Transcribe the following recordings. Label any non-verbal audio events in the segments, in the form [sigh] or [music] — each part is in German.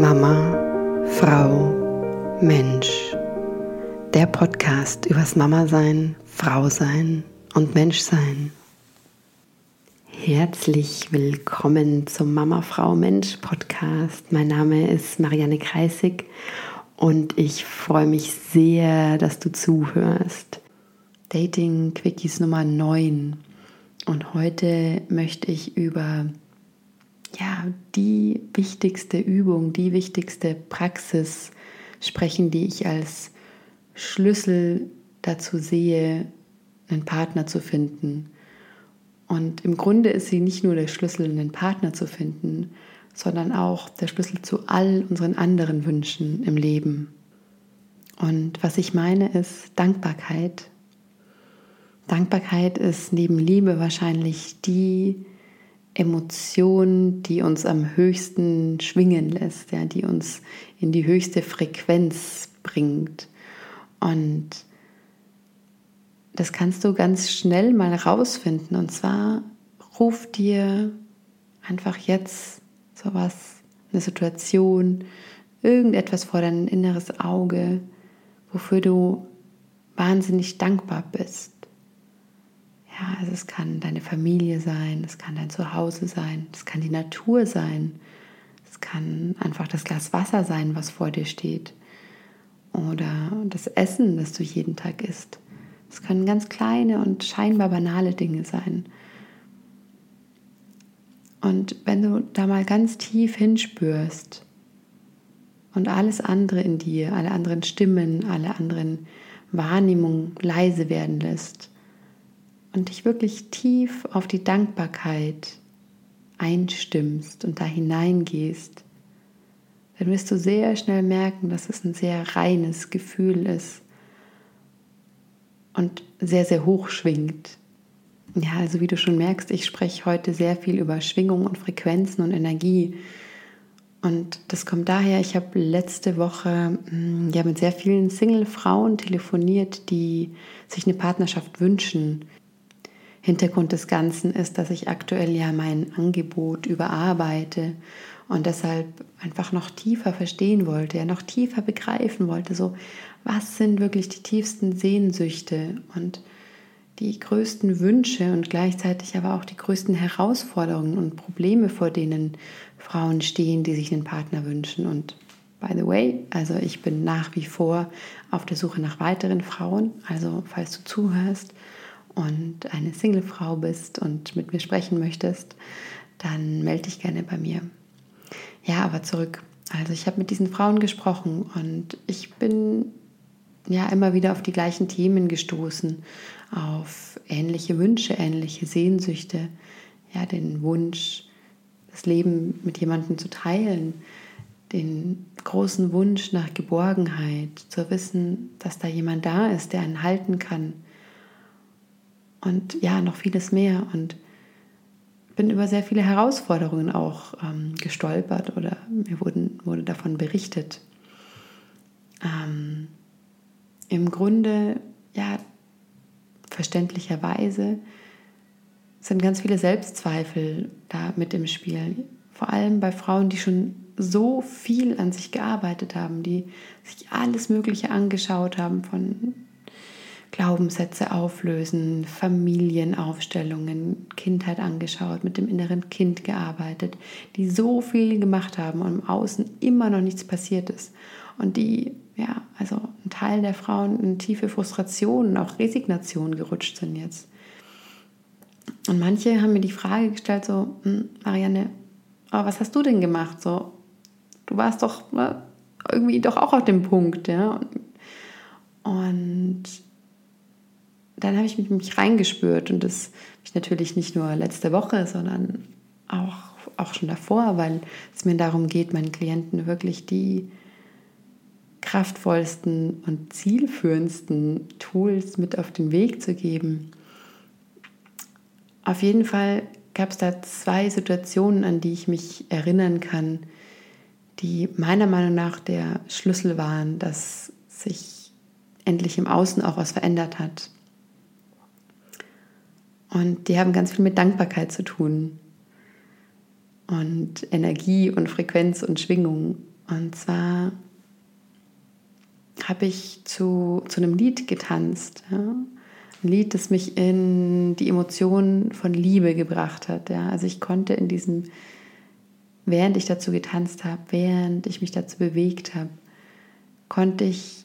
Mama, Frau, Mensch. Der Podcast übers Mama sein, Frau sein und Mensch sein. Herzlich willkommen zum Mama, Frau, Mensch Podcast. Mein Name ist Marianne Kreisig und ich freue mich sehr, dass du zuhörst. Dating Quickies Nummer 9. Und heute möchte ich über ja, die wichtigste Übung, die wichtigste Praxis sprechen, die ich als Schlüssel dazu sehe, einen Partner zu finden. Und im Grunde ist sie nicht nur der Schlüssel, einen Partner zu finden, sondern auch der Schlüssel zu all unseren anderen Wünschen im Leben. Und was ich meine ist Dankbarkeit. Dankbarkeit ist neben Liebe wahrscheinlich die Emotion, die uns am höchsten schwingen lässt, ja, die uns in die höchste Frequenz bringt. Und das kannst du ganz schnell mal rausfinden. Und zwar ruf dir einfach jetzt sowas, eine Situation, irgendetwas vor dein inneres Auge, wofür du wahnsinnig dankbar bist. Ja, also es kann deine Familie sein, es kann dein Zuhause sein, es kann die Natur sein, es kann einfach das Glas Wasser sein, was vor dir steht oder das Essen, das du jeden Tag isst. Es können ganz kleine und scheinbar banale Dinge sein. Und wenn du da mal ganz tief hinspürst und alles andere in dir, alle anderen Stimmen, alle anderen Wahrnehmungen leise werden lässt, und dich wirklich tief auf die Dankbarkeit einstimmst und da hineingehst, dann wirst du sehr schnell merken, dass es ein sehr reines Gefühl ist und sehr, sehr hoch schwingt. Ja, also wie du schon merkst, ich spreche heute sehr viel über Schwingung und Frequenzen und Energie. Und das kommt daher, ich habe letzte Woche hm, ja, mit sehr vielen Single-Frauen telefoniert, die sich eine Partnerschaft wünschen, Hintergrund des Ganzen ist, dass ich aktuell ja mein Angebot überarbeite und deshalb einfach noch tiefer verstehen wollte, ja noch tiefer begreifen wollte, so was sind wirklich die tiefsten Sehnsüchte und die größten Wünsche und gleichzeitig aber auch die größten Herausforderungen und Probleme, vor denen Frauen stehen, die sich einen Partner wünschen. Und by the way, also ich bin nach wie vor auf der Suche nach weiteren Frauen. Also falls du zuhörst und eine Singlefrau bist und mit mir sprechen möchtest, dann melde dich gerne bei mir. Ja, aber zurück. Also ich habe mit diesen Frauen gesprochen und ich bin ja immer wieder auf die gleichen Themen gestoßen, auf ähnliche Wünsche, ähnliche Sehnsüchte, ja, den Wunsch, das Leben mit jemandem zu teilen, den großen Wunsch nach Geborgenheit, zu wissen, dass da jemand da ist, der einen halten kann, und ja, noch vieles mehr. Und bin über sehr viele Herausforderungen auch ähm, gestolpert oder mir wurden, wurde davon berichtet. Ähm, Im Grunde, ja, verständlicherweise sind ganz viele Selbstzweifel da mit im Spiel. Vor allem bei Frauen, die schon so viel an sich gearbeitet haben, die sich alles Mögliche angeschaut haben, von Glaubenssätze auflösen, Familienaufstellungen, Kindheit angeschaut, mit dem inneren Kind gearbeitet, die so viel gemacht haben und im Außen immer noch nichts passiert ist. Und die, ja, also ein Teil der Frauen in tiefe Frustration, auch Resignation gerutscht sind jetzt. Und manche haben mir die Frage gestellt, so, hm, Marianne, aber was hast du denn gemacht? So, du warst doch ne, irgendwie doch auch auf dem Punkt, ja. Und dann habe ich mit mich reingespürt und das ich natürlich nicht nur letzte Woche, sondern auch, auch schon davor, weil es mir darum geht, meinen Klienten wirklich die kraftvollsten und zielführendsten Tools mit auf den Weg zu geben. Auf jeden Fall gab es da zwei Situationen, an die ich mich erinnern kann, die meiner Meinung nach der Schlüssel waren, dass sich endlich im Außen auch was verändert hat. Und die haben ganz viel mit Dankbarkeit zu tun. Und Energie und Frequenz und Schwingung. Und zwar habe ich zu, zu einem Lied getanzt. Ja? Ein Lied, das mich in die Emotionen von Liebe gebracht hat. Ja? Also ich konnte in diesem, während ich dazu getanzt habe, während ich mich dazu bewegt habe, konnte ich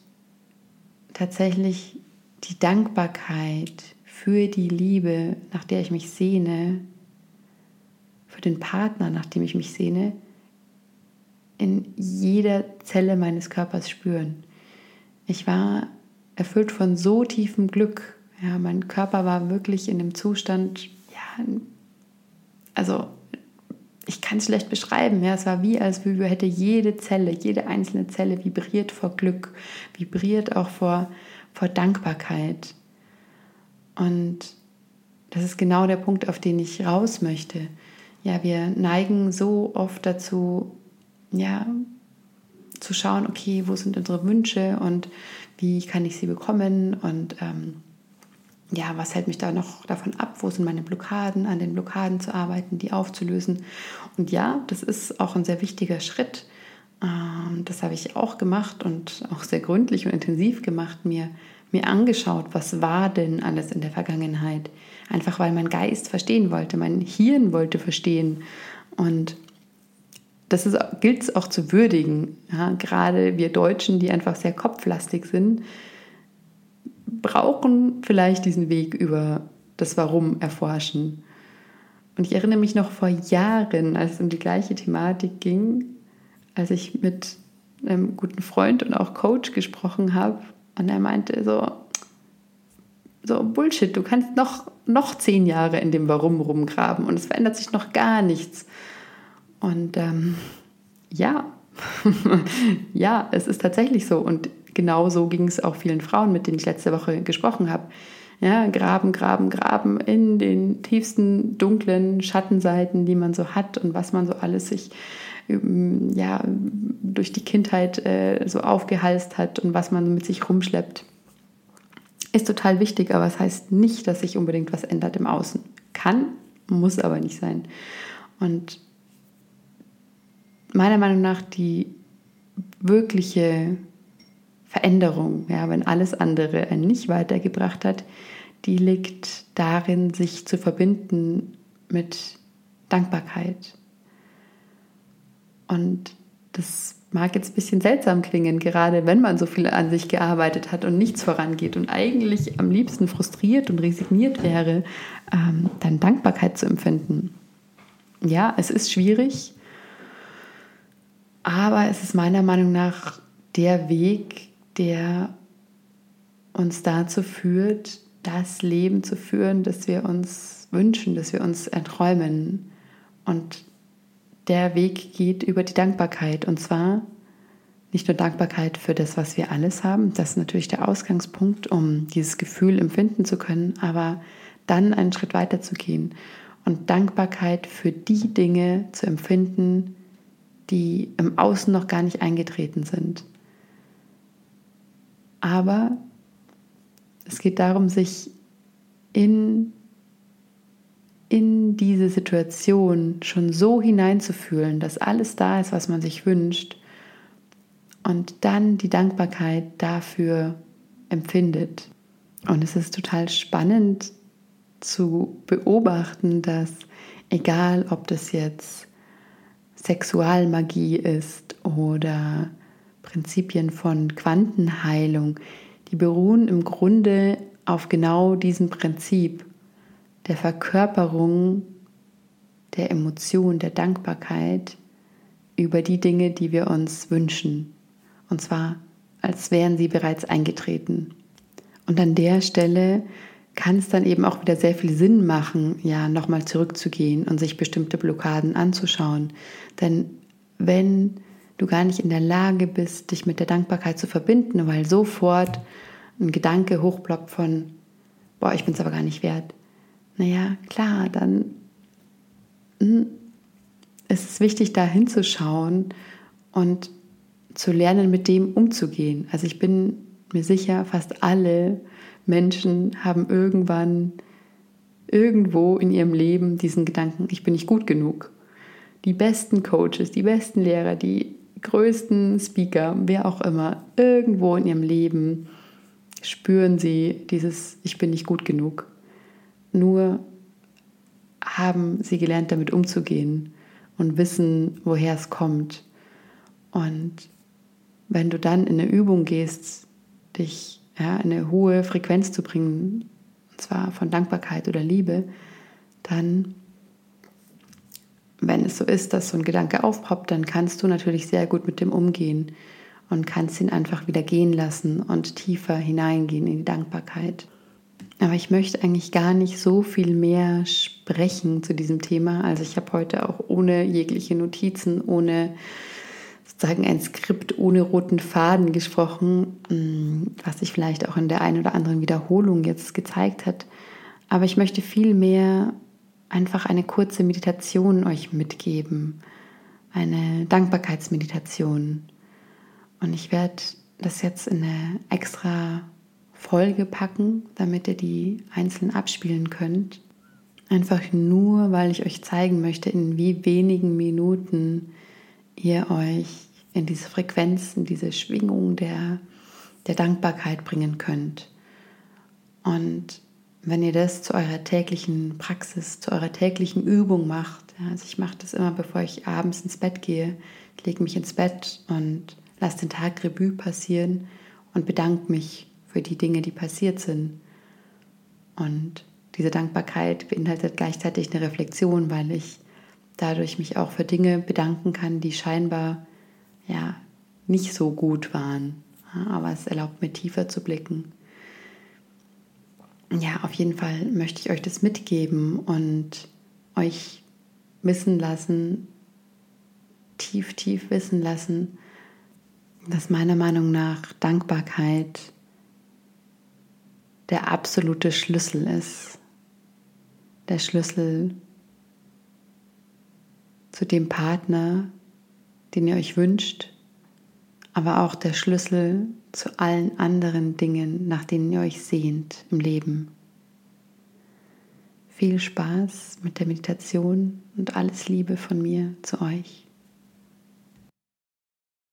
tatsächlich die Dankbarkeit für die Liebe, nach der ich mich sehne, für den Partner, nach dem ich mich sehne, in jeder Zelle meines Körpers spüren. Ich war erfüllt von so tiefem Glück. Ja, mein Körper war wirklich in dem Zustand, ja, also ich kann es schlecht beschreiben. Ja, es war wie, als hätte jede Zelle, jede einzelne Zelle vibriert vor Glück, vibriert auch vor, vor Dankbarkeit. Und das ist genau der Punkt, auf den ich raus möchte. Ja, wir neigen so oft dazu, ja, zu schauen, okay, wo sind unsere Wünsche und wie kann ich sie bekommen und ähm, ja, was hält mich da noch davon ab? Wo sind meine Blockaden? An den Blockaden zu arbeiten, die aufzulösen. Und ja, das ist auch ein sehr wichtiger Schritt. Ähm, das habe ich auch gemacht und auch sehr gründlich und intensiv gemacht, mir, mir angeschaut, was war denn alles in der Vergangenheit. Einfach weil mein Geist verstehen wollte, mein Hirn wollte verstehen. Und das gilt es auch zu würdigen. Ja, gerade wir Deutschen, die einfach sehr kopflastig sind, brauchen vielleicht diesen Weg über das Warum erforschen. Und ich erinnere mich noch vor Jahren, als es um die gleiche Thematik ging, als ich mit einem guten Freund und auch Coach gesprochen habe und er meinte so, so Bullshit, du kannst noch, noch zehn Jahre in dem Warum rumgraben und es verändert sich noch gar nichts. Und ähm, ja, [laughs] ja, es ist tatsächlich so. Und genau so ging es auch vielen Frauen, mit denen ich letzte Woche gesprochen habe. Ja, graben, graben, graben in den tiefsten dunklen Schattenseiten, die man so hat und was man so alles sich ja, durch die Kindheit äh, so aufgehalst hat und was man mit sich rumschleppt. Ist total wichtig, aber es das heißt nicht, dass sich unbedingt was ändert im Außen. Kann, muss aber nicht sein. Und meiner Meinung nach die wirkliche Veränderung, ja, wenn alles andere einen nicht weitergebracht hat, die liegt darin, sich zu verbinden mit Dankbarkeit. Und das mag jetzt ein bisschen seltsam klingen, gerade wenn man so viel an sich gearbeitet hat und nichts vorangeht und eigentlich am liebsten frustriert und resigniert wäre, ähm, dann Dankbarkeit zu empfinden. Ja, es ist schwierig, aber es ist meiner Meinung nach der Weg, der uns dazu führt, das Leben zu führen, das wir uns wünschen, das wir uns erträumen. Und der Weg geht über die Dankbarkeit. Und zwar nicht nur Dankbarkeit für das, was wir alles haben, das ist natürlich der Ausgangspunkt, um dieses Gefühl empfinden zu können, aber dann einen Schritt weiter zu gehen und Dankbarkeit für die Dinge zu empfinden, die im Außen noch gar nicht eingetreten sind. Aber es geht darum, sich in, in diese Situation schon so hineinzufühlen, dass alles da ist, was man sich wünscht und dann die Dankbarkeit dafür empfindet. Und es ist total spannend zu beobachten, dass egal ob das jetzt Sexualmagie ist oder Prinzipien von Quantenheilung, die beruhen im Grunde auf genau diesem Prinzip der Verkörperung der Emotion, der Dankbarkeit über die Dinge, die wir uns wünschen. Und zwar, als wären sie bereits eingetreten. Und an der Stelle kann es dann eben auch wieder sehr viel Sinn machen, ja, nochmal zurückzugehen und sich bestimmte Blockaden anzuschauen. Denn wenn du gar nicht in der Lage bist, dich mit der Dankbarkeit zu verbinden, weil sofort ein Gedanke hochblockt von, boah, ich bin es aber gar nicht wert. Naja, klar, dann hm, ist es wichtig, da hinzuschauen und zu lernen, mit dem umzugehen. Also ich bin mir sicher, fast alle Menschen haben irgendwann irgendwo in ihrem Leben diesen Gedanken, ich bin nicht gut genug. Die besten Coaches, die besten Lehrer, die größten Speaker, wer auch immer, irgendwo in ihrem Leben spüren sie dieses Ich bin nicht gut genug. Nur haben sie gelernt, damit umzugehen und wissen, woher es kommt. Und wenn du dann in eine Übung gehst, dich ja, in eine hohe Frequenz zu bringen, und zwar von Dankbarkeit oder Liebe, dann, wenn es so ist, dass so ein Gedanke aufpoppt, dann kannst du natürlich sehr gut mit dem umgehen und kannst ihn einfach wieder gehen lassen und tiefer hineingehen in die Dankbarkeit. Aber ich möchte eigentlich gar nicht so viel mehr sprechen zu diesem Thema. Also ich habe heute auch ohne jegliche Notizen, ohne sozusagen ein Skript ohne roten Faden gesprochen, mm, was sich vielleicht auch in der einen oder anderen Wiederholung jetzt gezeigt hat. Aber ich möchte viel mehr einfach eine kurze Meditation euch mitgeben, eine Dankbarkeitsmeditation. Und ich werde das jetzt in eine extra Folge packen, damit ihr die einzeln abspielen könnt. Einfach nur, weil ich euch zeigen möchte, in wie wenigen Minuten ihr euch in diese Frequenz, in diese Schwingung der, der Dankbarkeit bringen könnt. Und wenn ihr das zu eurer täglichen Praxis, zu eurer täglichen Übung macht, also ich mache das immer, bevor ich abends ins Bett gehe, lege mich ins Bett und lasse den Tag Revue passieren und bedanke mich für die Dinge, die passiert sind. Und diese Dankbarkeit beinhaltet gleichzeitig eine Reflexion, weil ich dadurch mich auch für Dinge bedanken kann, die scheinbar ja nicht so gut waren. Aber es erlaubt mir tiefer zu blicken. Ja, auf jeden Fall möchte ich euch das mitgeben und euch wissen lassen, tief, tief wissen lassen, dass meiner Meinung nach Dankbarkeit der absolute Schlüssel ist. Der Schlüssel zu dem Partner, den ihr euch wünscht, aber auch der Schlüssel zu allen anderen Dingen, nach denen ihr euch sehnt im Leben. Viel Spaß mit der Meditation und alles Liebe von mir zu euch.